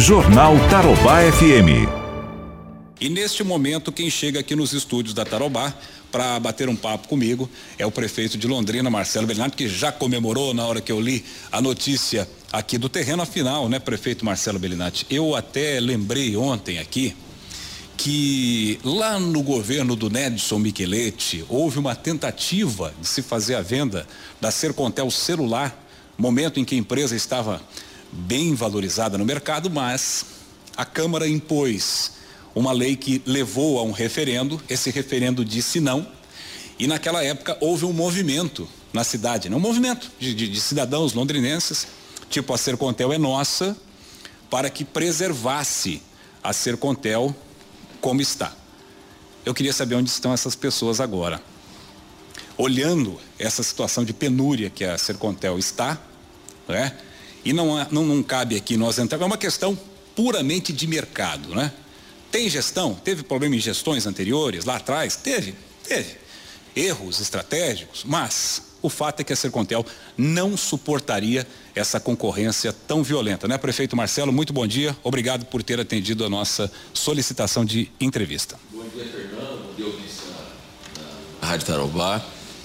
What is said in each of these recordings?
Jornal Tarobá FM. E neste momento, quem chega aqui nos estúdios da Tarobá para bater um papo comigo é o prefeito de Londrina, Marcelo Bernardo, que já comemorou na hora que eu li a notícia aqui do terreno. Afinal, né, prefeito Marcelo Bellinati? Eu até lembrei ontem aqui que lá no governo do Nedson Micheletti houve uma tentativa de se fazer a venda da Sercontel celular, momento em que a empresa estava bem valorizada no mercado, mas a Câmara impôs uma lei que levou a um referendo, esse referendo disse não, e naquela época houve um movimento na cidade, né? um movimento de, de, de cidadãos londrinenses, tipo a Sercontel é nossa, para que preservasse a Sercontel como está. Eu queria saber onde estão essas pessoas agora. Olhando essa situação de penúria que a Sercontel está, né? E não, não, não cabe aqui nós entrar, é uma questão puramente de mercado, né? Tem gestão? Teve problema em gestões anteriores, lá atrás? Teve, teve. Erros estratégicos, mas o fato é que a Sercontel não suportaria essa concorrência tão violenta, né? Prefeito Marcelo, muito bom dia. Obrigado por ter atendido a nossa solicitação de entrevista. Bom dia, Fernando. Na Rádio Tarobá.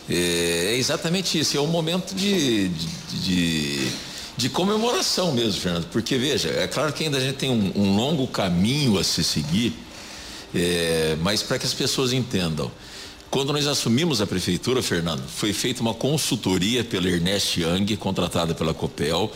É, é, exatamente isso. É um momento de, de, de, de, comemoração mesmo, Fernando. Porque, veja, é claro que ainda a gente tem um, um longo caminho a se seguir, é, mas para que as pessoas entendam. Quando nós assumimos a prefeitura, Fernando, foi feita uma consultoria pela Ernest Young, contratada pela Copel,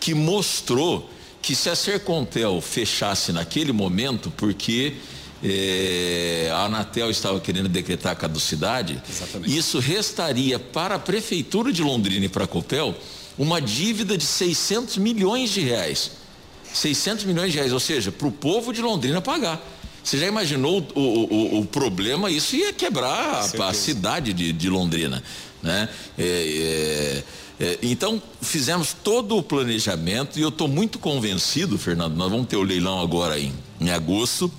que mostrou que se a Sercontel fechasse naquele momento, porque eh, a Anatel estava querendo decretar a caducidade, Exatamente. isso restaria para a prefeitura de Londrina e para a Copel uma dívida de 600 milhões de reais. 600 milhões de reais, ou seja, para o povo de Londrina pagar. Você já imaginou o, o, o problema? Isso ia quebrar a, a, cidade de, de Londrina. Né? É, é, é, então, fizemos todo o planejamento e eu estou muito convencido, Fernando, nós vamos ter o leilão agora em, em agosto,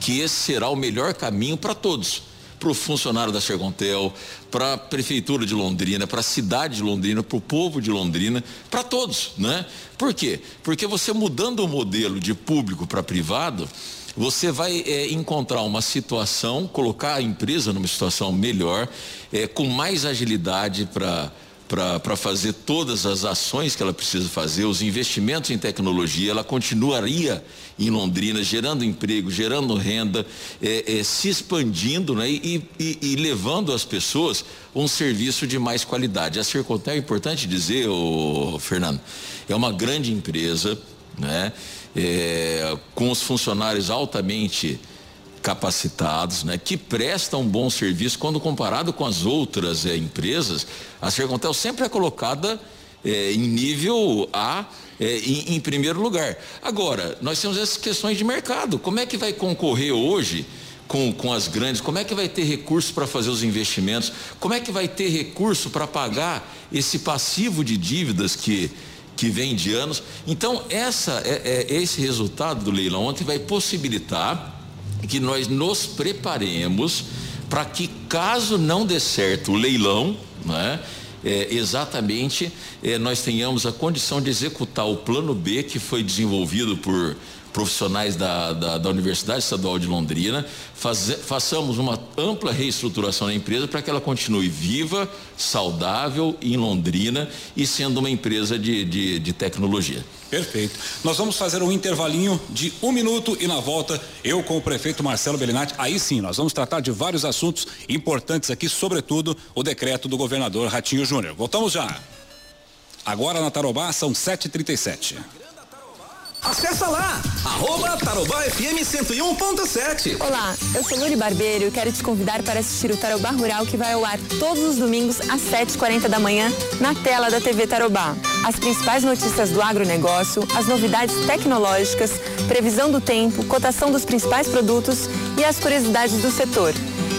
que esse será o melhor caminho para todos para o funcionário da Sergontel, para a prefeitura de Londrina, para a cidade de Londrina, para o povo de Londrina, para todos, né? Por quê? Porque você mudando o modelo de público para privado, você vai é, encontrar uma situação, colocar a empresa numa situação melhor, é, com mais agilidade para para fazer todas as ações que ela precisa fazer, os investimentos em tecnologia, ela continuaria em Londrina, gerando emprego, gerando renda, é, é, se expandindo né, e, e, e, levando às pessoas um serviço de mais qualidade. A Sercontel é importante dizer, ô, Fernando, é uma grande empresa, né? é, com os funcionários altamente capacitados, né, que prestam um bom serviço quando comparado com as outras é, empresas, a Sercontel sempre é colocada é, em nível A é, em, em, primeiro lugar. Agora, nós temos essas questões de mercado. Como é que vai concorrer hoje com, com as grandes? Como é que vai ter recurso para fazer os investimentos? Como é que vai ter recurso para pagar esse passivo de dívidas que que vem de anos. Então, essa, é, é, esse resultado do leilão ontem vai possibilitar que nós nos preparemos para que, caso não dê certo o leilão, né, é, exatamente é, nós tenhamos a condição de executar o plano B que foi desenvolvido por profissionais da, da, da Universidade Estadual de Londrina, faz, façamos uma ampla reestruturação da empresa para que ela continue viva, saudável em Londrina e sendo uma empresa de, de, de tecnologia. Perfeito. Nós vamos fazer um intervalinho de um minuto e na volta eu com o prefeito Marcelo Bellinati. Aí sim, nós vamos tratar de vários assuntos importantes aqui, sobretudo o decreto do governador Ratinho Júnior. Voltamos já. Agora na Tarobá são 7h37. Acesse lá, arroba Tarobá FM 101.7. Olá, eu sou Luri Barbeiro e quero te convidar para assistir o Tarobá Rural que vai ao ar todos os domingos às 7h40 da manhã na tela da TV Tarobá. As principais notícias do agronegócio, as novidades tecnológicas, previsão do tempo, cotação dos principais produtos e as curiosidades do setor.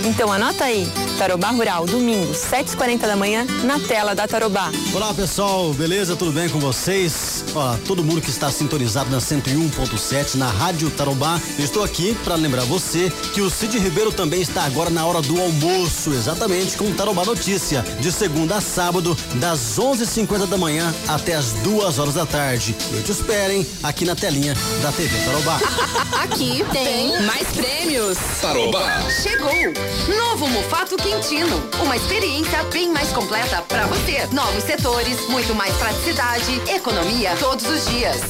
Então anota aí, Tarobá Rural, domingo, 7h40 da manhã, na tela da Tarobá. Olá pessoal, beleza? Tudo bem com vocês? Ó, todo mundo que está sintonizado na 101.7 na Rádio Tarobá, eu estou aqui para lembrar você que o Cid Ribeiro também está agora na hora do almoço, exatamente com Tarobá Notícia, de segunda a sábado, das 11:50 da manhã até as duas horas da tarde. Eu te espero, hein, aqui na telinha da TV Tarobá. aqui tem mais prêmios. Tarobá. Chegou! Novo Mufato Quintino. Uma experiência bem mais completa para você. Novos setores, muito mais praticidade, economia todos os dias.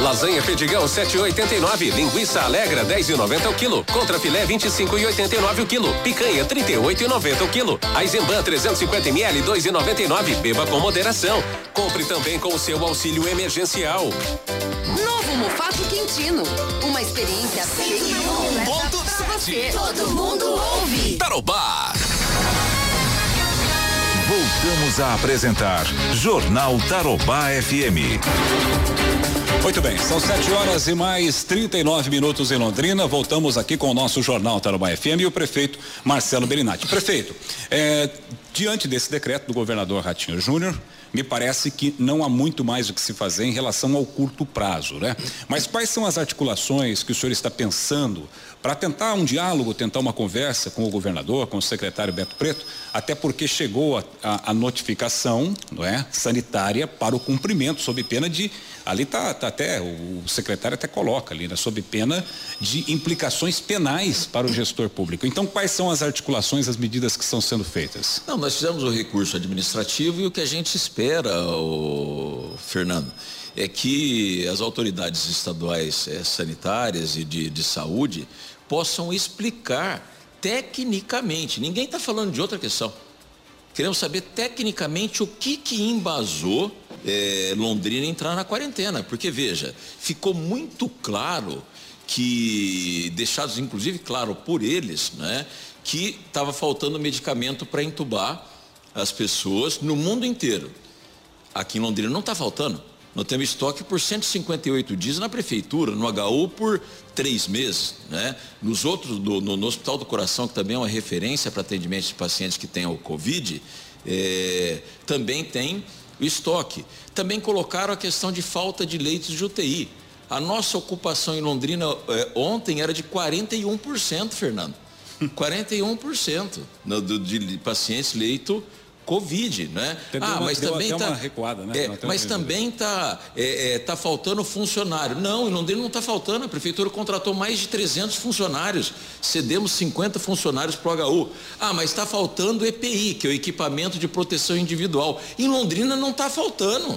Lasanha Pedigão 7,89. Linguiça Alegra 10,90 o quilo. Contra filé 25,89 o quilo. Picanha 38,90 o quilo. Eisenbahn 350 ml 2,99. Beba com moderação. Compre também com o seu auxílio emergencial. Novo Mufato Quintino. Uma experiência bem completa para você. Todo mundo ouve. Tarobá. Voltamos a apresentar Jornal Tarobá FM. Muito bem, são 7 horas e mais 39 minutos em Londrina. Voltamos aqui com o nosso Jornal Tarobá FM e o prefeito Marcelo Belinati. Prefeito, é, diante desse decreto do governador Ratinho Júnior, me parece que não há muito mais o que se fazer em relação ao curto prazo, né? Mas quais são as articulações que o senhor está pensando para tentar um diálogo, tentar uma conversa com o governador, com o secretário Beto Preto, até porque chegou a, a, a notificação, não é, sanitária para o cumprimento sob pena de ali tá, tá até o secretário até coloca ali, né, sob pena de implicações penais para o gestor público. Então, quais são as articulações, as medidas que estão sendo feitas? Não, nós fizemos o recurso administrativo e o que a gente espera, o Fernando, é que as autoridades estaduais eh, sanitárias e de, de saúde possam explicar tecnicamente. Ninguém está falando de outra questão. Queremos saber tecnicamente o que que embasou eh, Londrina entrar na quarentena, porque veja, ficou muito claro que deixados inclusive claro por eles, né, que estava faltando medicamento para entubar as pessoas no mundo inteiro. Aqui em Londrina não está faltando. Nós temos estoque por 158 dias na prefeitura, no HU por três meses, né? Nos outros, do, no, no, Hospital do Coração, que também é uma referência para atendimento de pacientes que têm o Covid, é, também tem o estoque. Também colocaram a questão de falta de leitos de UTI. A nossa ocupação em Londrina é, ontem era de 41%, Fernando. 41% no, do, de pacientes leito Covid, né? ah, mas também está recuada, né? É, mas também está é, é, tá faltando funcionário. Não, em Londrina não está faltando. A prefeitura contratou mais de 300 funcionários. Cedemos 50 funcionários para o HU. Ah, mas está faltando EPI, que é o equipamento de proteção individual. Em Londrina não está faltando.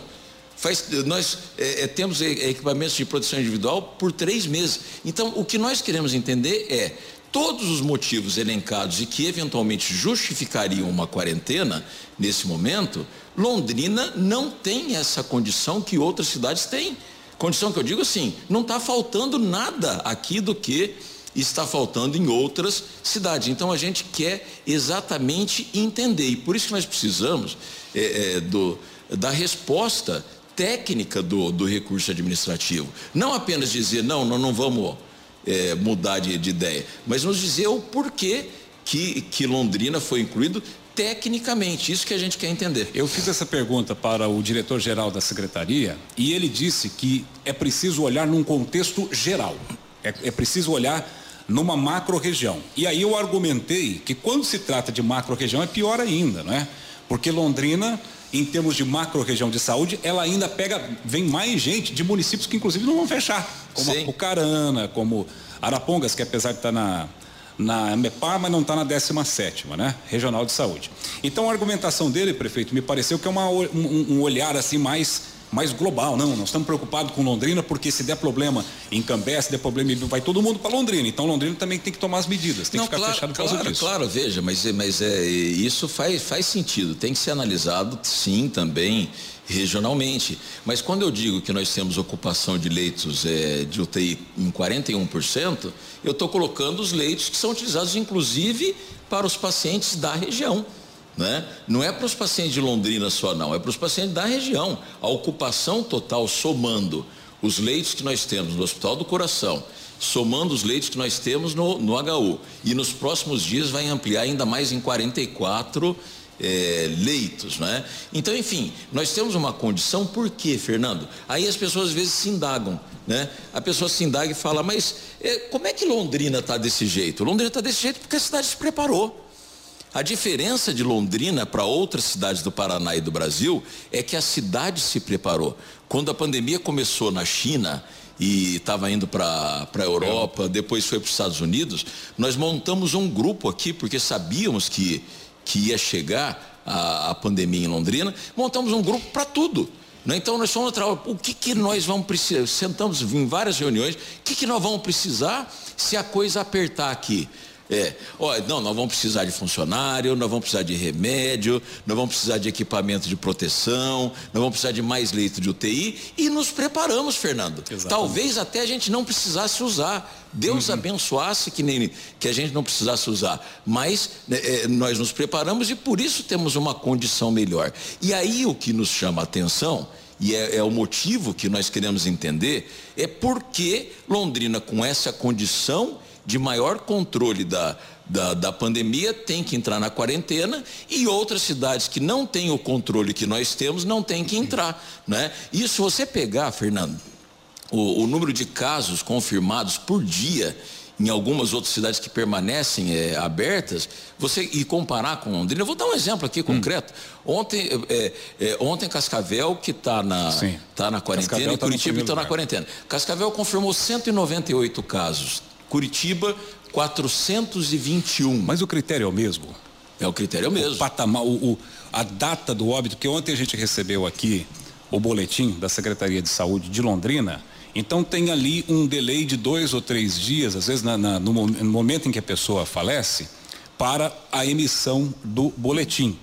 Faz, nós é, é temos equipamentos de proteção individual por três meses. Então, o que nós queremos entender é todos os motivos elencados e que eventualmente justificariam uma quarentena nesse momento, Londrina não tem essa condição que outras cidades têm. Condição que eu digo assim, não está faltando nada aqui do que está faltando em outras cidades. Então a gente quer exatamente entender e por isso que nós precisamos é, é, do, da resposta técnica do, do recurso administrativo. Não apenas dizer, não, nós não vamos é, mudar de, de, ideia, mas nos dizer o porquê que, que Londrina foi incluído tecnicamente, isso que a gente quer entender. Eu fiz essa pergunta para o diretor-geral da secretaria e ele disse que é preciso olhar num contexto geral, é, é preciso olhar numa macro-região. E aí eu argumentei que quando se trata de macro-região é pior ainda, não é? Porque Londrina em termos de macro-região de saúde, ela ainda pega, vem mais gente de municípios que inclusive não vão fechar, como Sim. Apucarana, como Arapongas, que apesar de estar na, na MEPAR, mas não está na 17 né? Regional de Saúde. Então a argumentação dele, prefeito, me pareceu que é uma, um, um olhar assim mais mais global. Não, nós estamos preocupados com Londrina porque se der problema em Cambé, se der problema, vai todo mundo para Londrina. Então Londrina também tem que tomar as medidas, tem Não, que ficar claro, fechado por causa claro, disso. Claro, veja, mas, mas é, isso faz, faz sentido. Tem que ser analisado, sim, também regionalmente. Mas quando eu digo que nós temos ocupação de leitos é, de UTI em 41%, eu estou colocando os leitos que são utilizados, inclusive, para os pacientes da região. Né? Não é para os pacientes de Londrina só, não, é para os pacientes da região. A ocupação total somando os leitos que nós temos no Hospital do Coração, somando os leitos que nós temos no, no HU, e nos próximos dias vai ampliar ainda mais em 44 é, leitos, né? Então, enfim, nós temos uma condição, por quê, Fernando? Aí as pessoas às vezes se indagam, né? A pessoa se indaga e fala, mas é, como é que Londrina está desse jeito? Londrina está desse jeito porque a cidade se preparou. A diferença de Londrina para outras cidades do Paraná e do Brasil é que a cidade se preparou. Quando a pandemia começou na China e estava indo para a Europa, depois foi para os Estados Unidos, nós montamos um grupo aqui, porque sabíamos que, que ia chegar a, a pandemia em Londrina, montamos um grupo para tudo. Né? Então nós fomos o que, que nós vamos precisar? Sentamos em várias reuniões, o que, que nós vamos precisar se a coisa apertar aqui? É, olha, não, nós vamos precisar de funcionário, nós vamos precisar de remédio, nós vamos precisar de equipamento de proteção, nós vamos precisar de mais leito de UTI e nos preparamos, Fernando. Exatamente. Talvez até a gente não precisasse usar. Deus uhum. abençoasse que, nem, que a gente não precisasse usar. Mas né, é, nós nos preparamos e por isso temos uma condição melhor. E aí o que nos chama a atenção e é, é, o motivo que nós queremos entender, é porque Londrina, com essa condição de maior controle da, da, da, pandemia tem que entrar na quarentena e outras cidades que não têm o controle que nós temos não têm que entrar. Né? E se você pegar, Fernando, o, o número de casos confirmados por dia em algumas outras cidades que permanecem é, abertas, você e comparar com Londrina, eu vou dar um exemplo aqui concreto. Hum. Ontem, é, é, ontem Cascavel que está na tá na quarentena Cascavel e tá Curitiba está na quarentena. Cascavel confirmou 198 casos Curitiba, 421. Mas o critério é o mesmo? É o critério é o mesmo. O patamar, o, o, a data do óbito, que ontem a gente recebeu aqui o boletim da Secretaria de Saúde de Londrina. Então tem ali um delay de dois ou três dias, às vezes na, na, no, no momento em que a pessoa falece, para a emissão do boletim.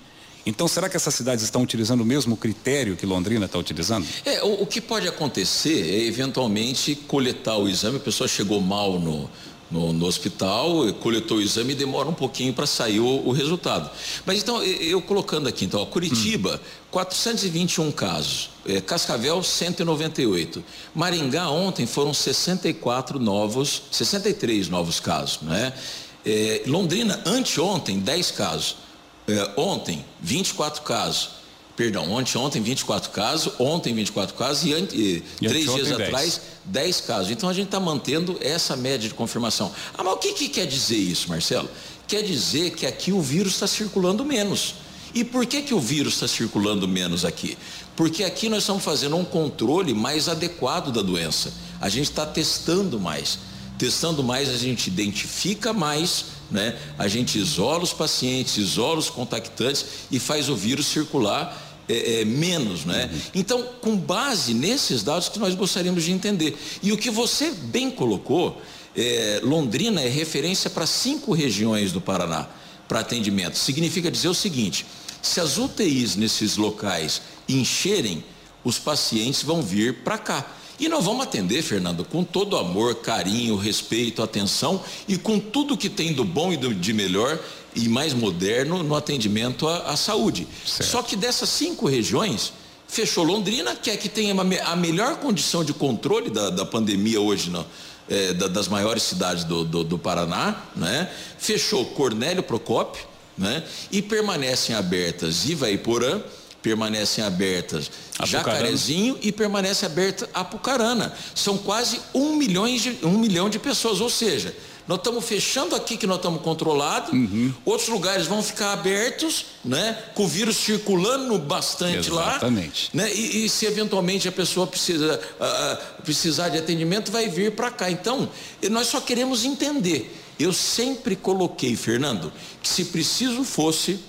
Então, será que essas cidades estão utilizando o mesmo critério que Londrina está utilizando? É, o, o, que pode acontecer é eventualmente coletar o exame, a pessoa chegou mal no, no, no hospital, coletou o exame e demora um pouquinho para sair o, o, resultado. Mas então, eu, colocando aqui, então, ó, Curitiba, hum. 421 casos, é, Cascavel, 198. Maringá, ontem foram 64 novos, 63 novos casos, né? É, Londrina, anteontem, 10 casos. É, ontem, 24 casos. Perdão, ontem, ontem 24 casos, ontem 24 casos e, e, e três dias atrás 10 casos. Então a gente está mantendo essa média de confirmação. Ah, mas o que, que quer dizer isso, Marcelo? Quer dizer que aqui o vírus está circulando menos. E por que, que o vírus está circulando menos aqui? Porque aqui nós estamos fazendo um controle mais adequado da doença. A gente está testando mais. Testando mais, a gente identifica mais né? A gente isola os pacientes, isola os contactantes e faz o vírus circular é, é, menos, né? Uhum. Então, com base nesses dados que nós gostaríamos de entender. E o que você bem colocou, é, Londrina é referência para cinco regiões do Paraná para atendimento. Significa dizer o seguinte: se as UTIs nesses locais encherem, os pacientes vão vir para cá. E nós vamos atender, Fernando, com todo amor, carinho, respeito, atenção e com tudo que tem do bom e do, de melhor e mais moderno no atendimento à, à saúde. Certo. Só que dessas cinco regiões, fechou Londrina, que é que tem a melhor condição de controle da, da pandemia hoje não, é, da, das maiores cidades do, do, do, Paraná, né? fechou Cornélio Procópio né? e permanecem abertas Ivaiporã, permanecem abertas Apucarana. Jacarezinho e permanece aberta Apucarana. São quase um milhão de, um milhão de pessoas, ou seja, nós estamos fechando aqui que nós estamos controlados, uhum. outros lugares vão ficar abertos, né? Com o vírus circulando bastante Exatamente. lá. Né? E, e, se eventualmente a pessoa precisa, uh, precisar de atendimento, vai vir para cá. Então, nós só queremos entender. Eu sempre coloquei, Fernando, que se preciso fosse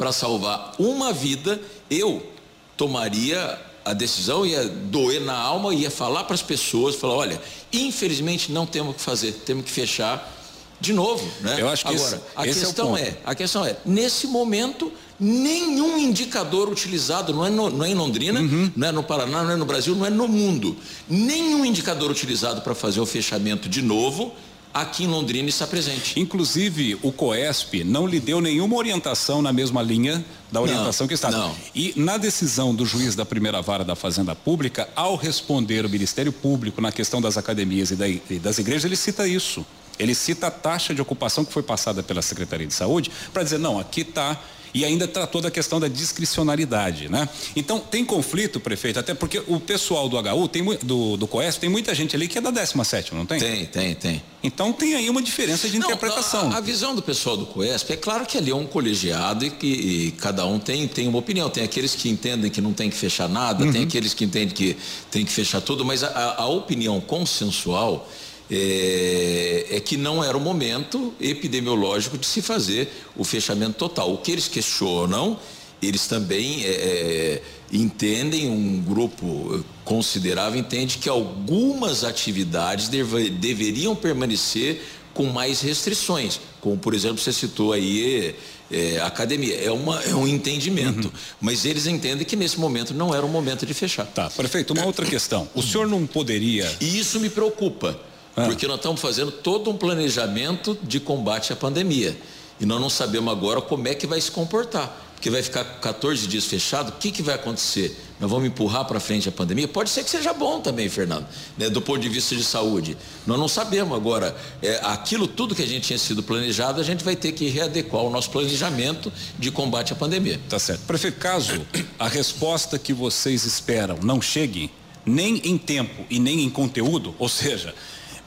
para salvar uma vida, eu tomaria a decisão, ia doer na alma, ia falar para as pessoas, falar, olha, infelizmente não temos o que fazer, temos que fechar de novo, né? Eu acho que Agora, esse, a esse questão é, é, a questão é, nesse momento nenhum indicador utilizado, não é, no, não é em Londrina, uhum. não é no Paraná, não é no Brasil, não é no mundo. Nenhum indicador utilizado para fazer o fechamento de novo aqui em Londrina está presente. Inclusive, o COESP não lhe deu nenhuma orientação na mesma linha da orientação Não, que está. não. E na decisão do juiz da primeira vara da Fazenda Pública, ao responder o Ministério Público na questão das academias e, da- e das igrejas, ele cita isso. Ele cita a taxa de ocupação que foi passada pela Secretaria de Saúde para dizer, não, aqui está. E ainda tratou da questão da discricionalidade, né? Então, tem conflito, prefeito, até porque o pessoal do HU, tem, do, do COESP, tem muita gente ali que é da 17 não tem? Tem, tem, tem. Então tem aí uma diferença de Não, interpretação. A, a visão do pessoal do COESP é claro que ali é um colegiado e que e cada um tem, tem uma opinião. Tem aqueles que entendem que não tem que fechar nada, Uhum. tem aqueles que entendem que tem que fechar tudo, mas a- a opinião consensual é, é que não era o momento epidemiológico de se fazer o fechamento total. O que eles questionam, eles também é, é, entendem, um grupo considerável entende que algumas atividades deve- deveriam permanecer com mais restrições, como por exemplo você citou aí é, academia, é, uma, é um entendimento, mas eles entendem que nesse momento não era o momento de fechar. Tá, prefeito, uma outra questão. O senhor não poderia. E isso me preocupa, porque nós estamos fazendo todo um planejamento de combate à pandemia. E nós não sabemos agora como é que vai se comportar. Porque vai ficar 14 dias fechado, o que, que vai acontecer? Nós vamos empurrar para frente a pandemia? Pode ser que seja bom também, Fernando, né, do ponto de vista de saúde. Nós não sabemos agora. é, aquilo tudo que a gente tinha sido planejado, a gente vai ter que readequar o nosso planejamento de combate à pandemia. Tá certo. Prefeito, caso a resposta que vocês esperam não chegue nem em tempo e nem em conteúdo, ou seja,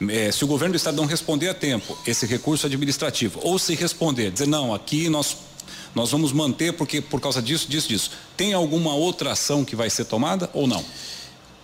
eh, se o governo do estado não responder a tempo esse recurso administrativo, ou se responder, dizer, não, aqui nós, nós vamos manter porque por causa disso, disso, disso, tem alguma outra ação que vai ser tomada ou não?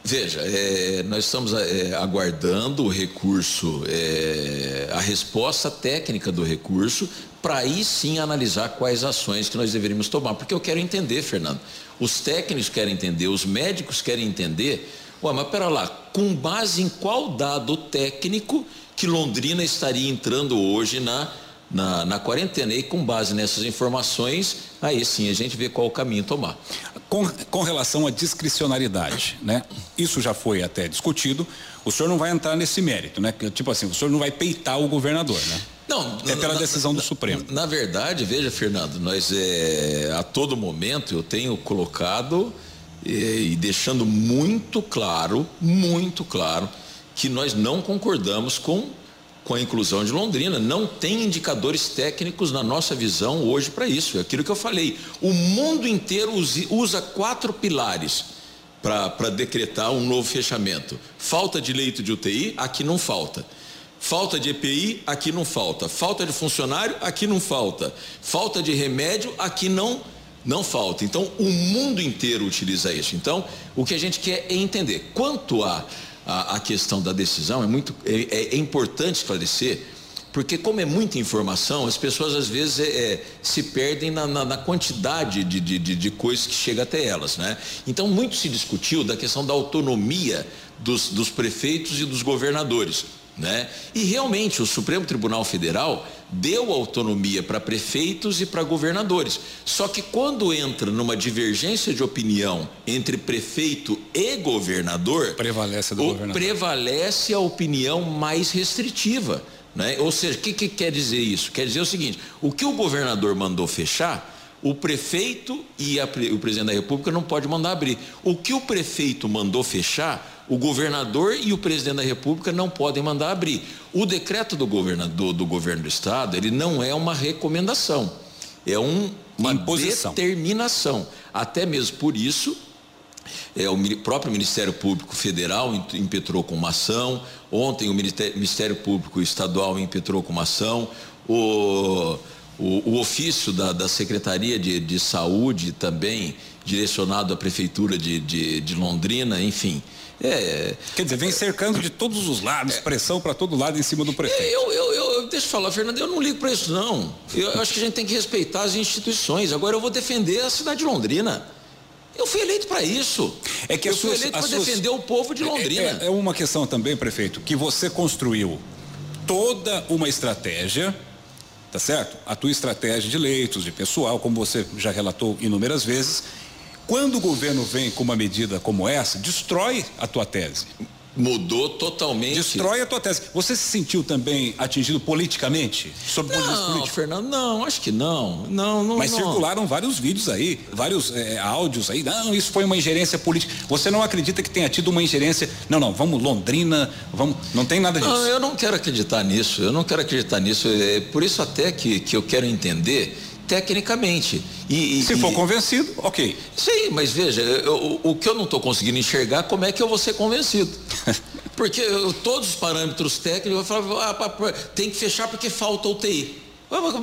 Veja, é, nós estamos é, aguardando o recurso, é, a resposta técnica do recurso, para aí sim analisar quais ações que nós deveríamos tomar. Porque eu quero entender, Fernando. Os técnicos querem entender, os médicos querem entender. Ué, mas pera lá, com base em qual dado técnico que Londrina estaria entrando hoje na, na, na quarentena? E com base nessas informações, aí sim a gente vê qual o caminho tomar. Com, com relação à discricionariedade, né? Isso já foi até discutido. O senhor não vai entrar nesse mérito, né? Tipo assim, o senhor não vai peitar o governador, né? Não, É pela na- decisão do na- Supremo. Na verdade, veja, Fernando, nós é, a todo momento eu tenho colocado e deixando muito claro, muito claro, que nós não concordamos com, com a inclusão de Londrina. Não tem indicadores técnicos na nossa visão hoje para isso. É aquilo que eu falei. O mundo inteiro usa quatro pilares para decretar um novo fechamento. Falta de leito de UTI, aqui não falta. Falta de EPI, aqui não falta. Falta de funcionário, aqui não falta. Falta de remédio, aqui não não falta. Então, o mundo inteiro utiliza isso. Então, o que a gente quer é entender. Quanto à a, a, questão da decisão, é muito é, é importante esclarecer, porque como é muita informação, as pessoas às vezes é, é, se perdem na, na, na quantidade de, de, de, de coisas que chega até elas, né? Então, muito se discutiu da questão da autonomia dos, dos prefeitos e dos governadores. Né? E realmente o Supremo Tribunal Federal deu autonomia para prefeitos e para governadores. Só que quando entra numa divergência de opinião entre prefeito e governador, prevalece, governador. prevalece a opinião mais restritiva. Né? Ou seja, o que, que quer dizer isso? Quer dizer o seguinte: o que o governador mandou fechar, o prefeito e a, o presidente da República não pode mandar abrir. O que o prefeito mandou fechar, o governador e o presidente da República não podem mandar abrir. O decreto do governador do governo do estado, ele não é uma recomendação, é um, uma Imposição. determinação. Até mesmo por isso, é, o próprio Ministério Público Federal impetrou com uma ação. Ontem o Ministério Público Estadual impetrou com uma ação. O, o, o ofício da, da Secretaria de, de, Saúde também direcionado à Prefeitura de, de, de Londrina, enfim. É, Quer dizer, vem cercando de todos os lados, é, pressão para todo lado em cima do prefeito. Eu, eu, eu, deixa eu falar, Fernando, eu não ligo para isso, não. Eu, eu acho que a gente tem que respeitar as instituições. Agora eu vou defender a cidade de Londrina. Eu fui eleito para isso. É que eu fui fui eleito para suas... defender o povo de Londrina. É, é, uma questão também, prefeito, que você construiu toda uma estratégia, tá certo? A tua estratégia de leitos, de pessoal, como você já relatou inúmeras vezes. Quando o governo vem com uma medida como essa, destrói a tua tese. Mudou totalmente. Destrói a tua tese. Você se sentiu também atingido politicamente? Sobre não, Fernando, não, acho que não. Não, não. Mas não. circularam vários vídeos aí, vários é, áudios aí. Não, isso foi uma ingerência política. Você não acredita que tenha tido uma ingerência? Não, não, vamos Londrina, vamos. Não tem nada disso. Não, eu não quero acreditar nisso. Eu não quero acreditar nisso. É por isso até que, que eu quero entender tecnicamente. E, Se e, for convencido, ok. Sim, mas veja, eu, o que eu não estou conseguindo enxergar, como é que eu vou ser convencido? Porque eu, todos os parâmetros técnicos, eu falo, ah, tem que fechar porque falta UTI.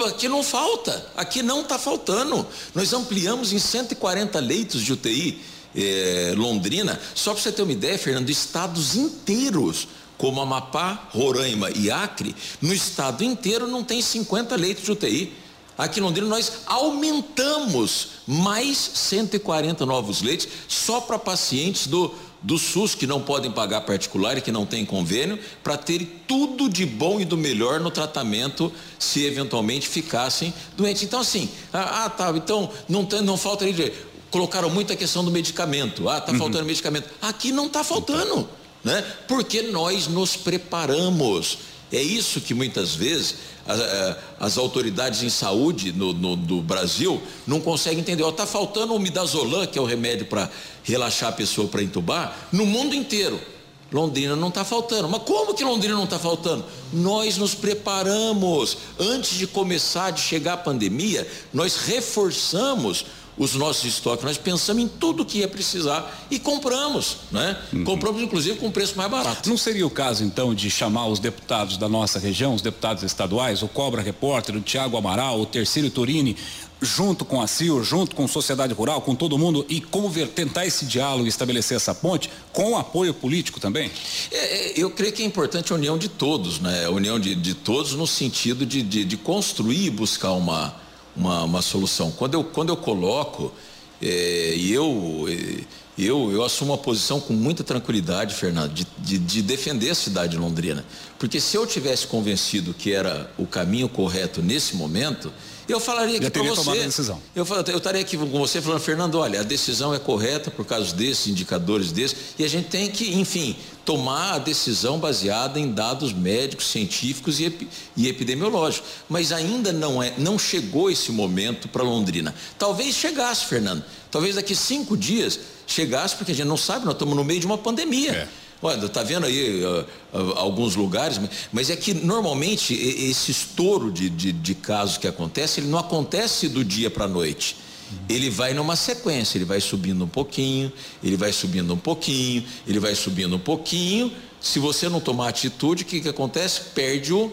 Aqui não falta, aqui não está faltando. Nós ampliamos em 140 leitos de UTI eh, Londrina, só para você ter uma ideia, Fernando, estados inteiros como Amapá, Roraima e Acre, no estado inteiro não tem 50 leitos de UTI. Aqui em Londrina nós aumentamos mais 140 novos leitos só para pacientes do, do SUS que não podem pagar particular e que não tem convênio, para ter tudo de bom e do melhor no tratamento se eventualmente ficassem doentes. Então assim, ah, ah tá, então não, tem, não falta ali, colocaram muito a questão do medicamento. Ah, tá uhum. faltando medicamento. Aqui não está faltando, né? Porque nós nos preparamos. É isso que muitas vezes as, eh, as autoridades em saúde no, no, do Brasil não conseguem entender. Está faltando o midazolam, que é o remédio para relaxar a pessoa para entubar, no mundo inteiro. Londrina não está faltando. Mas como que Londrina não está faltando? Nós nos preparamos. Antes de começar, de chegar a pandemia, nós reforçamos os nossos estoques, nós pensamos em tudo que ia precisar e compramos, né? Uhum. Compramos inclusive com preço mais barato. Não seria o caso então de chamar os deputados da nossa região, os deputados estaduais, o Cobra Repórter, o Tiago Amaral, o Terceiro Turini, junto com a CIO, junto com a sociedade rural, com todo mundo e conver, tentar esse diálogo e estabelecer essa ponte com apoio político também? É, é, eu creio que é importante a união de todos, né? A união de, de todos no sentido de, de, de construir e buscar uma uma, uma solução. Quando eu, quando eu coloco, é, e eu, é, eu, eu assumo uma posição com muita tranquilidade, Fernando, de, de, de, defender a cidade de Londrina. Porque se eu tivesse convencido que era o caminho correto nesse momento, eu falaria aqui para você. Eu, eu estaria aqui com você falando, Fernando, olha, a decisão é correta por causa desses indicadores desses, e a gente tem que, enfim, tomar a decisão baseada em dados médicos, científicos e, epi, e epidemiológicos. Mas ainda não é, não chegou esse momento para Londrina. Talvez chegasse, Fernando. Talvez daqui cinco dias chegasse, porque a gente não sabe, nós estamos no meio de uma pandemia. É. Olha, está vendo aí uh, uh, alguns lugares, mas é que normalmente esse estouro de, de, de, casos que acontece, ele não acontece do dia para a noite. Ele vai numa sequência, ele vai subindo um pouquinho, ele vai subindo um pouquinho, ele vai subindo um pouquinho. Se você não tomar atitude, o que, que acontece? Perde o,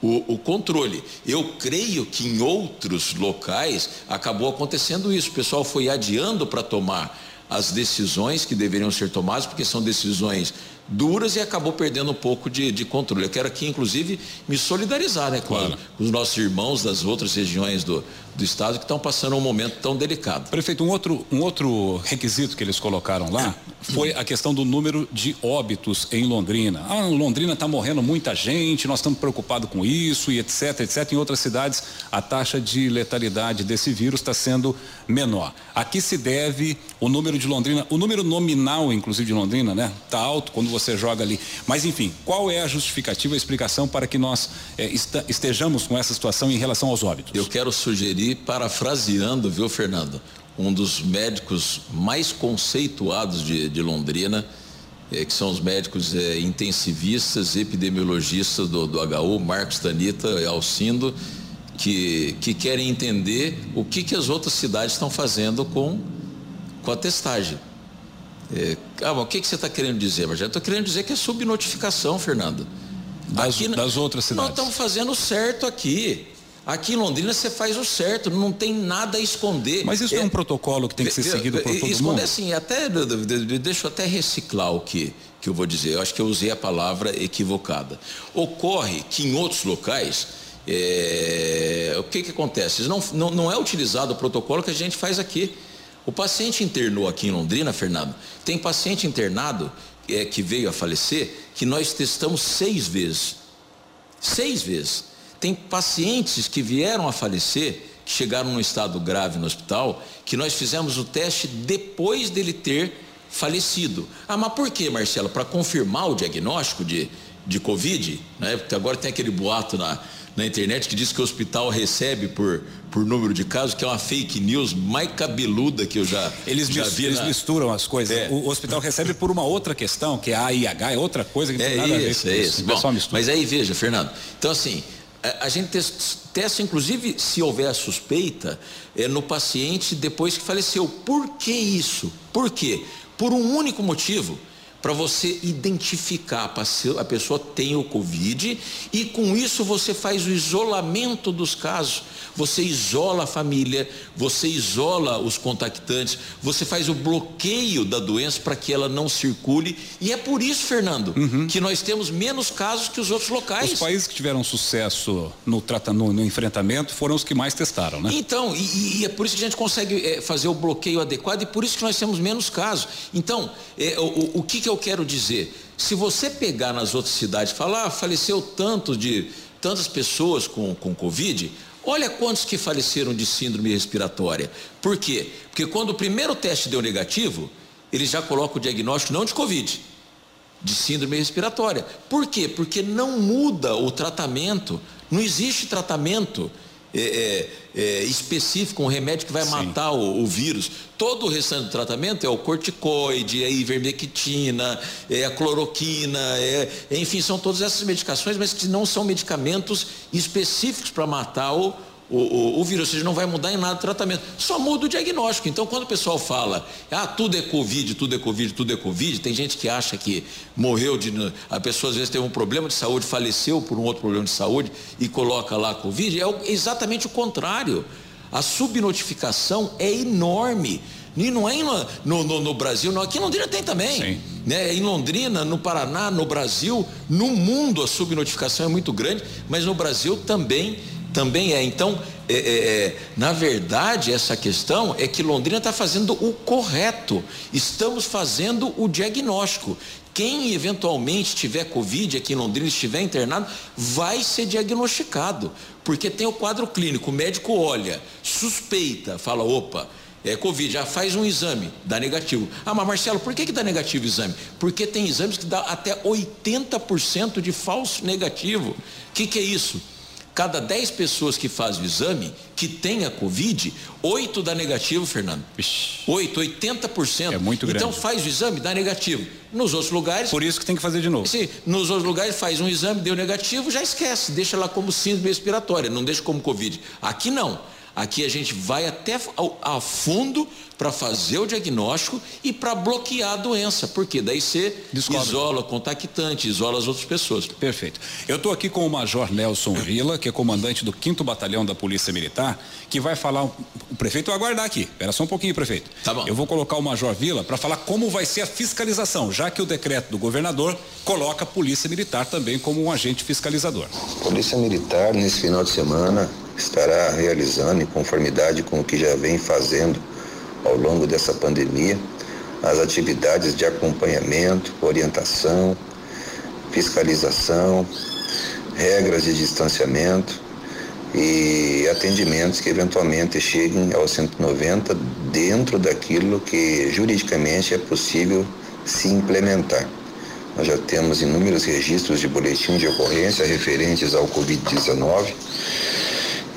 o, o, controle. Eu creio que em outros locais acabou acontecendo isso. O pessoal foi adiando para tomar as decisões que deveriam ser tomadas, porque são decisões duras e acabou perdendo um pouco de, de controle. Eu quero aqui, inclusive, me solidarizar né, com, claro. com os nossos irmãos das outras regiões do, do estado que estão passando um momento tão delicado. Prefeito, um outro, um outro requisito que eles colocaram lá foi a questão do número de óbitos em Londrina. Ah, Londrina está morrendo muita gente, nós estamos preocupados com isso e etc, etc. Em outras cidades, a taxa de letalidade desse vírus está sendo menor. Aqui se deve o número de Londrina, o número nominal, inclusive de Londrina, né? Está alto quando você joga ali. Mas enfim, qual é a justificativa, a explicação para que nós eh, estejamos com essa situação em relação aos óbitos? Eu quero sugerir parafraseando, viu, Fernando? Um dos médicos mais conceituados de, de Londrina, é, que são os médicos é, intensivistas, epidemiologistas do, do HU, Marcos Danita e Alcindo, que, que querem entender o que, que as outras cidades estão fazendo com, com a testagem. É, ah, o que, que você está querendo dizer, Marcelo? Estou querendo dizer que é subnotificação, Fernando. Das, aqui, das outras cidades. Nós estamos fazendo certo aqui. Aqui em Londrina você faz o certo, não tem nada a esconder. Mas isso é, é um protocolo que tem que ser seguido por todo esconder, mundo? assim, até, deixa eu até reciclar o que, que eu vou dizer. Eu acho que eu usei a palavra equivocada. Ocorre que em outros locais, é, o que, que acontece? Não, não, não é utilizado o protocolo que a gente faz aqui. O paciente internou aqui em Londrina, Fernando, tem paciente internado é, que veio a falecer, que nós testamos seis vezes. Seis vezes. Tem pacientes que vieram a falecer, que chegaram num estado grave no hospital, que nós fizemos o teste depois dele ter falecido. Ah, mas por que, Marcelo? Para confirmar o diagnóstico de, de Covid, né? Porque agora tem aquele boato na, na internet que diz que o hospital recebe por, por número de casos, que é uma fake news mais cabeluda que eu já, eles já vi. Eles na... misturam as coisas. É. O, o, hospital recebe por uma outra questão, que é a AIH, é outra coisa que não é tem nada isso, a ver com é isso. Bom, mas aí veja, Fernando. Então assim, a, a gente testa, inclusive, se houver suspeita, é, no paciente depois que faleceu. Por que isso? Por quê? Por um único motivo para você identificar a pessoa tem o Covid e com isso você faz o isolamento dos casos. Você isola a família, você isola os contactantes, você faz o bloqueio da doença para que ela não circule. E é por isso, Fernando, uhum. que nós temos menos casos que os outros locais. Os países que tiveram sucesso no, no, no enfrentamento foram os que mais testaram, né? Então, e, e é por isso que a gente consegue é, fazer o bloqueio adequado e por isso que nós temos menos casos. Então, é, o, o que, que eu quero dizer? Se você pegar nas outras cidades e falar, ah, faleceu tanto de tantas pessoas com, com Covid, olha quantos que faleceram de síndrome respiratória. Por quê? Porque quando o primeiro teste deu negativo, ele já coloca o diagnóstico não de Covid, de síndrome respiratória. Por quê? Porque não muda o tratamento, não existe tratamento é, é, é, específico, um remédio que vai Sim. matar o, o, vírus. Todo o restante do tratamento é o corticoide, é a ivermectina, é a cloroquina, é, enfim, são todas essas medicações, mas que não são medicamentos específicos para matar o, o, o, o, vírus, ou seja, não vai mudar em nada o tratamento, só muda o diagnóstico. Então, quando o pessoal fala, ah, tudo é Covid, tudo é Covid, tudo é Covid, tem gente que acha que morreu de. A pessoa às vezes teve um problema de saúde, faleceu por um outro problema de saúde e coloca lá Covid. É exatamente o contrário. A subnotificação é enorme. E não é no, no, no, Brasil, não. Aqui em Londrina tem também. Sim. Né? Em Londrina, no Paraná, no Brasil, no mundo a subnotificação é muito grande, mas no Brasil também também é. Então, é, é, é, na verdade, essa questão é que Londrina está fazendo o correto. Estamos fazendo o diagnóstico. Quem eventualmente tiver Covid aqui em Londrina, estiver internado, vai ser diagnosticado. Porque tem o quadro clínico, o médico olha, suspeita, fala, opa, é Covid, já faz um exame, dá negativo. Ah, mas Marcelo, por que, que dá negativo o exame? Porque tem exames que dá até 80% de falso negativo. O que, que é isso? Cada 10 pessoas que fazem o exame, que tem a Covid, 8 dá negativo, Fernando. Ixi. 8, 80%. É muito grande. Então faz o exame, dá negativo. Nos outros lugares. Por isso que tem que fazer de novo. Sim, nos outros lugares faz um exame, deu negativo, já esquece, deixa lá como síndrome respiratória, não deixa como Covid. Aqui não. Aqui a gente vai até a fundo para fazer o diagnóstico e para bloquear a doença, porque daí você Descobre. isola o contactante, isola as outras pessoas. Perfeito. Eu estou aqui com o Major Nelson Vila, que é comandante do 5 Batalhão da Polícia Militar, que vai falar. O prefeito vai aguardar aqui. Espera só um pouquinho, prefeito. Tá bom. Eu vou colocar o Major Vila para falar como vai ser a fiscalização, já que o decreto do governador coloca a Polícia Militar também como um agente fiscalizador. Polícia Militar, nesse final de semana, estará realizando, em conformidade com o que já vem fazendo ao longo dessa pandemia, as atividades de acompanhamento, orientação, fiscalização, regras de distanciamento e atendimentos que eventualmente cheguem ao 190 dentro daquilo que juridicamente é possível se implementar. Nós já temos inúmeros registros de boletim de ocorrência referentes ao Covid-19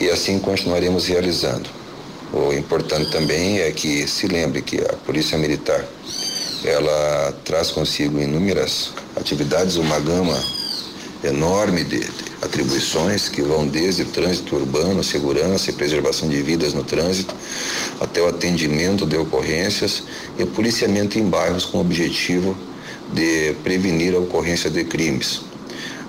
e assim continuaremos realizando. O importante também é que se lembre que a Polícia Militar ela traz consigo inúmeras atividades, uma gama enorme de, atribuições que vão desde trânsito urbano, segurança e preservação de vidas no trânsito, até o atendimento de ocorrências e policiamento em bairros com o objetivo de prevenir a ocorrência de crimes,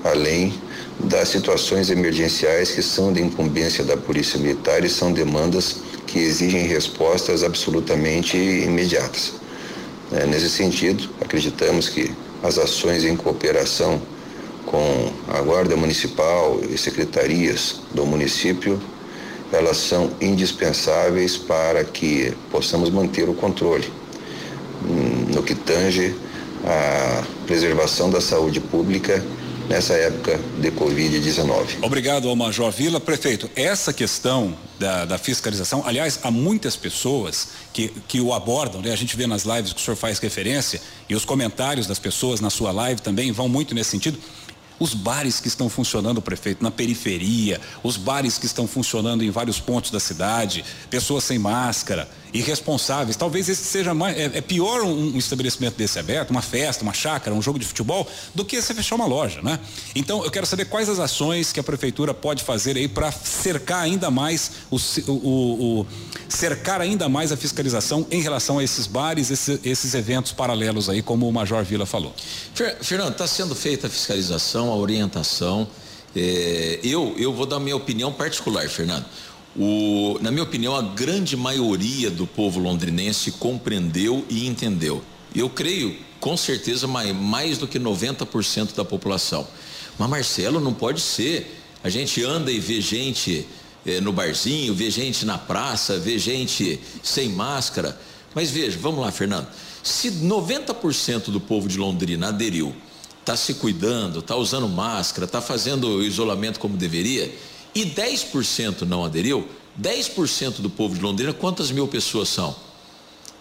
além das situações emergenciais que são de incumbência da Polícia Militar e são demandas que exigem respostas absolutamente imediatas. É, nesse sentido, acreditamos que as ações em cooperação com a Guarda Municipal e secretarias do município, elas são indispensáveis para que possamos manter o controle hum, no que tange a preservação da saúde pública nessa época de Covid-19. Obrigado ao Major Vila. Prefeito, essa questão da, da, fiscalização, aliás, há muitas pessoas que, que o abordam, né? A gente vê nas lives que o senhor faz referência e os comentários das pessoas na sua live também vão muito nesse sentido. Os bares que estão funcionando, prefeito, na periferia, os bares que estão funcionando em vários pontos da cidade, pessoas sem máscara, irresponsáveis. Talvez esse seja mais. É, é pior um, um, estabelecimento desse aberto, uma festa, uma chácara, um jogo de futebol, do que você fechar uma loja, né? Então, eu quero saber quais as ações que a prefeitura pode fazer aí para cercar ainda mais o, o, o, cercar ainda mais a fiscalização em relação a esses bares, esses, esses eventos paralelos aí, como o Major Vila falou. Fernando, está sendo feita a fiscalização, a orientação. É, eu, eu vou dar minha opinião particular, Fernando. O, na minha opinião, a grande maioria do povo londrinense compreendeu e entendeu. Eu creio, com certeza, mais, mais do que 90% da população. Mas, Marcelo, não pode ser. A gente anda e vê gente eh, no barzinho, vê gente na praça, vê gente sem máscara. Mas veja, vamos lá, Fernando. Se 90% do povo de Londrina aderiu, está se cuidando, está usando máscara, está fazendo isolamento como deveria, e 10% não aderiu, 10% do povo de Londrina, quantas mil pessoas são?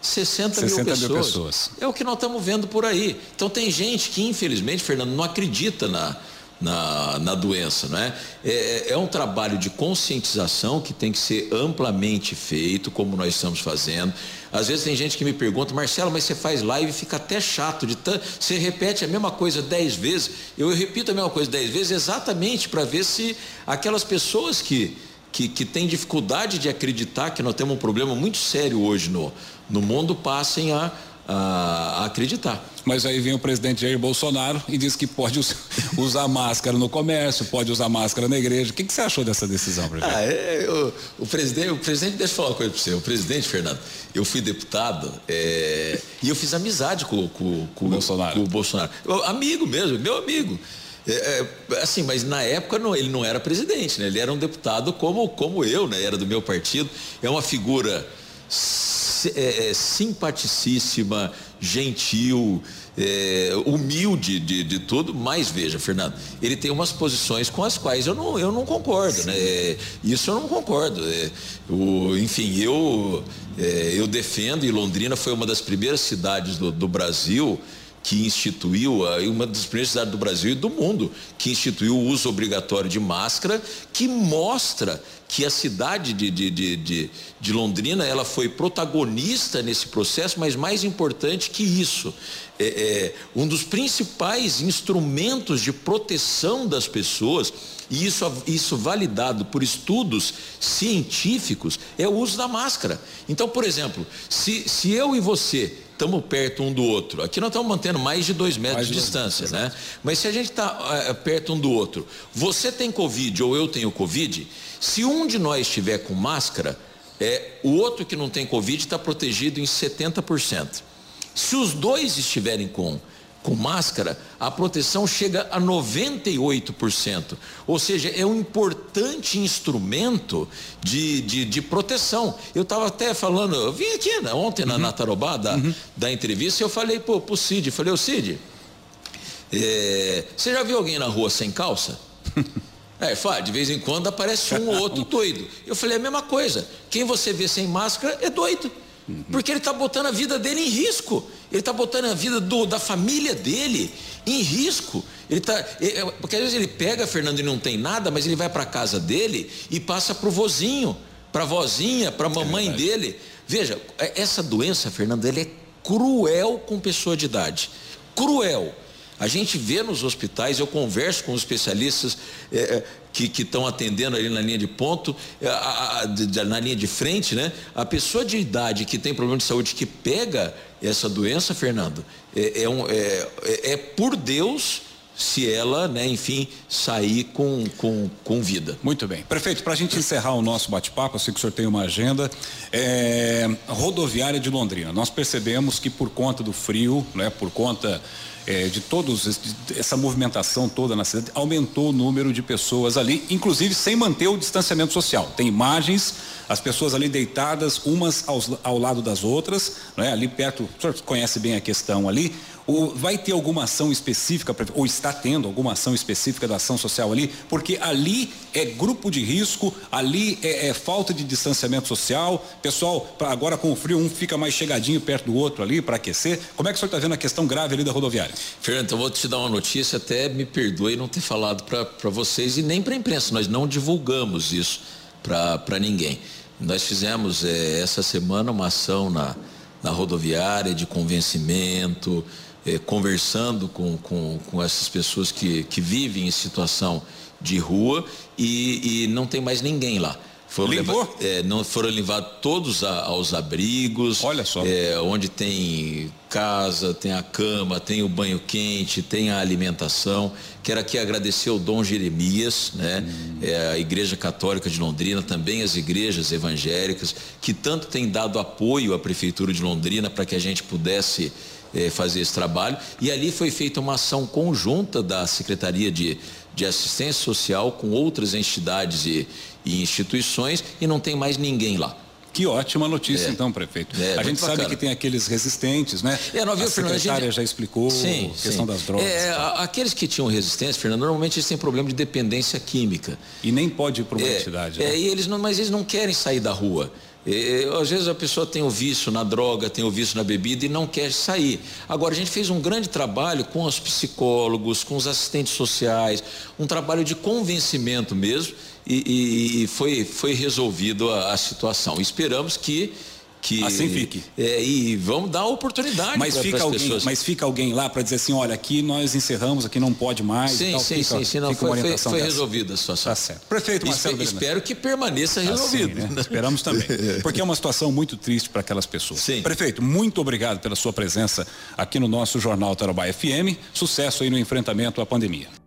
60, 60 mil, pessoas. mil, pessoas. É o que nós estamos vendo por aí. Então tem gente que, infelizmente, Fernando, não acredita na, na, na doença, não é? é? é? um trabalho de conscientização que tem que ser amplamente feito, como nós estamos fazendo. Às vezes tem gente que me pergunta, Marcelo, mas você faz live e fica até chato de tanto. Você repete a mesma coisa dez vezes. Eu repito a mesma coisa dez vezes exatamente para ver se aquelas pessoas que, que, que têm dificuldade de acreditar que nós temos um problema muito sério hoje no, no mundo passem a a, acreditar. Mas aí vem o presidente Jair Bolsonaro e diz que pode usar máscara no comércio, pode usar máscara na igreja. O que, que você achou dessa decisão, prefeito? Ah, é, eu, o presidente, o presidente, deixa eu falar uma coisa para você. O presidente, Fernando, eu fui deputado é, e eu fiz amizade com, com, com, Bolsonaro. com o Bolsonaro. Eu, amigo mesmo, meu amigo. É, é, assim, mas na época não, ele não era presidente, né? Ele era um deputado como, como eu, né? Era do meu partido. É uma figura é, é, simpaticíssima, gentil, é, humilde de, de tudo, mas veja, Fernando, ele tem umas posições com as quais eu não, eu não concordo, né? É, isso eu não concordo. É, o, enfim, eu, é, eu defendo, e Londrina foi uma das primeiras cidades do, do Brasil que instituiu, uma das primeiras cidades do Brasil e do mundo, que instituiu o uso obrigatório de máscara, que mostra que a cidade de, de, de, de, de Londrina ela foi protagonista nesse processo, mas mais importante que isso, é, é, um dos principais instrumentos de proteção das pessoas, e isso, isso validado por estudos científicos, é o uso da máscara. Então, por exemplo, se, se eu e você estamos perto um do outro. Aqui nós estamos mantendo mais de dois metros de, de distância, né? Mas se a gente está é, perto um do outro, você tem Covid ou eu tenho Covid, se um de nós estiver com máscara, é, o outro que não tem Covid está protegido em 70%. Se os dois estiverem com, com máscara, a proteção chega a 98%. Ou seja, é um importante instrumento de, de, de proteção. Eu estava até falando, eu vim aqui né, ontem uhum. na Tarobá da, uhum. da entrevista e eu falei para o Cid, falei, ô Cid, é, você já viu alguém na rua sem calça? É, fala, de vez em quando aparece um ou outro doido. Eu falei a mesma coisa. Quem você vê sem máscara é doido. Porque ele está botando a vida dele em risco. Ele está botando a vida do, da família dele em risco. Ele tá, é, porque às vezes ele pega, Fernando, e não tem nada, mas ele vai para a casa dele e passa para o vozinho, para a vozinha, para a é mamãe é dele. Veja, é, essa doença, Fernando, ele é cruel com pessoa de idade. Cruel. A gente vê nos hospitais, eu converso com os especialistas é, é que estão atendendo ali na linha de ponto, é, a, a, de, na linha de frente, né? A pessoa de idade que tem problema de saúde que pega essa doença, Fernando, é, é, um, é, é, é por Deus se ela, né, enfim, sair com, com, com vida. Muito bem. Prefeito, para a gente encerrar o nosso bate-papo, eu sei que o senhor tem uma agenda, é, rodoviária de Londrina. Nós percebemos que por conta do frio, né, por conta é, de todos essa movimentação toda na cidade aumentou o número de pessoas ali, inclusive sem manter o distanciamento social. Tem imagens, as pessoas ali deitadas umas aos, ao lado das outras, né? Ali perto, o senhor conhece bem a questão ali. Vai ter alguma ação específica, ou está tendo alguma ação específica da ação social ali? Porque ali é grupo de risco, ali é, é falta de distanciamento social. Pessoal, agora com o frio, um fica mais chegadinho perto do outro ali para aquecer. Como é que o senhor está vendo a questão grave ali da rodoviária? Fernando, eu vou te dar uma notícia, até me perdoe não ter falado para vocês e nem para a imprensa. Nós não divulgamos isso para ninguém. Nós fizemos é, essa semana uma ação na, na rodoviária de convencimento, é, conversando com, com, com essas pessoas que, que vivem em situação de rua e, e não tem mais ninguém lá. Foram Limpou? é, não foram levados todos a, aos abrigos. Olha só. É, onde tem casa, tem a cama, tem o banho quente, tem a alimentação. Quero aqui agradecer ao Dom Jeremias, né? Hum. É, a Igreja Católica de Londrina, também as igrejas evangélicas, que tanto têm dado apoio à Prefeitura de Londrina para que a gente pudesse é, fazer esse trabalho. E ali foi feita uma ação conjunta da Secretaria de, de Assistência Social com outras entidades e, e instituições e não tem mais ninguém lá. Que ótima notícia, é. então, prefeito. É, a gente bacana. sabe que tem aqueles resistentes, né? É, não, viu, a secretária Fernando, a gente... já explicou sim, a questão sim. das drogas. É, aqueles que tinham resistência, Fernando, normalmente eles têm problema de dependência química. E nem pode ir para uma é, entidade. É, né? e eles não, mas eles não querem sair da rua. Às vezes a pessoa tem o vício na droga, tem o vício na bebida e não quer sair. Agora, a gente fez um grande trabalho com os psicólogos, com os assistentes sociais, um trabalho de convencimento mesmo, e, e, e foi, foi resolvido a, a situação. Esperamos que que assim fique. É, e vamos dar oportunidade mas pra, fica alguém pessoas. mas fica alguém lá para dizer assim olha aqui nós encerramos aqui não pode mais sim tal, sim fica, sim, sim não, foi, foi, foi resolvida a situação. Tá certo. Prefeito Marcelo Espe, espero que permaneça resolvido. assim, né? esperamos também. Porque é uma situação muito triste para aquelas pessoas. Sim. prefeito muito obrigado pela sua presença aqui no nosso jornal Tarobá FM sucesso aí no enfrentamento à pandemia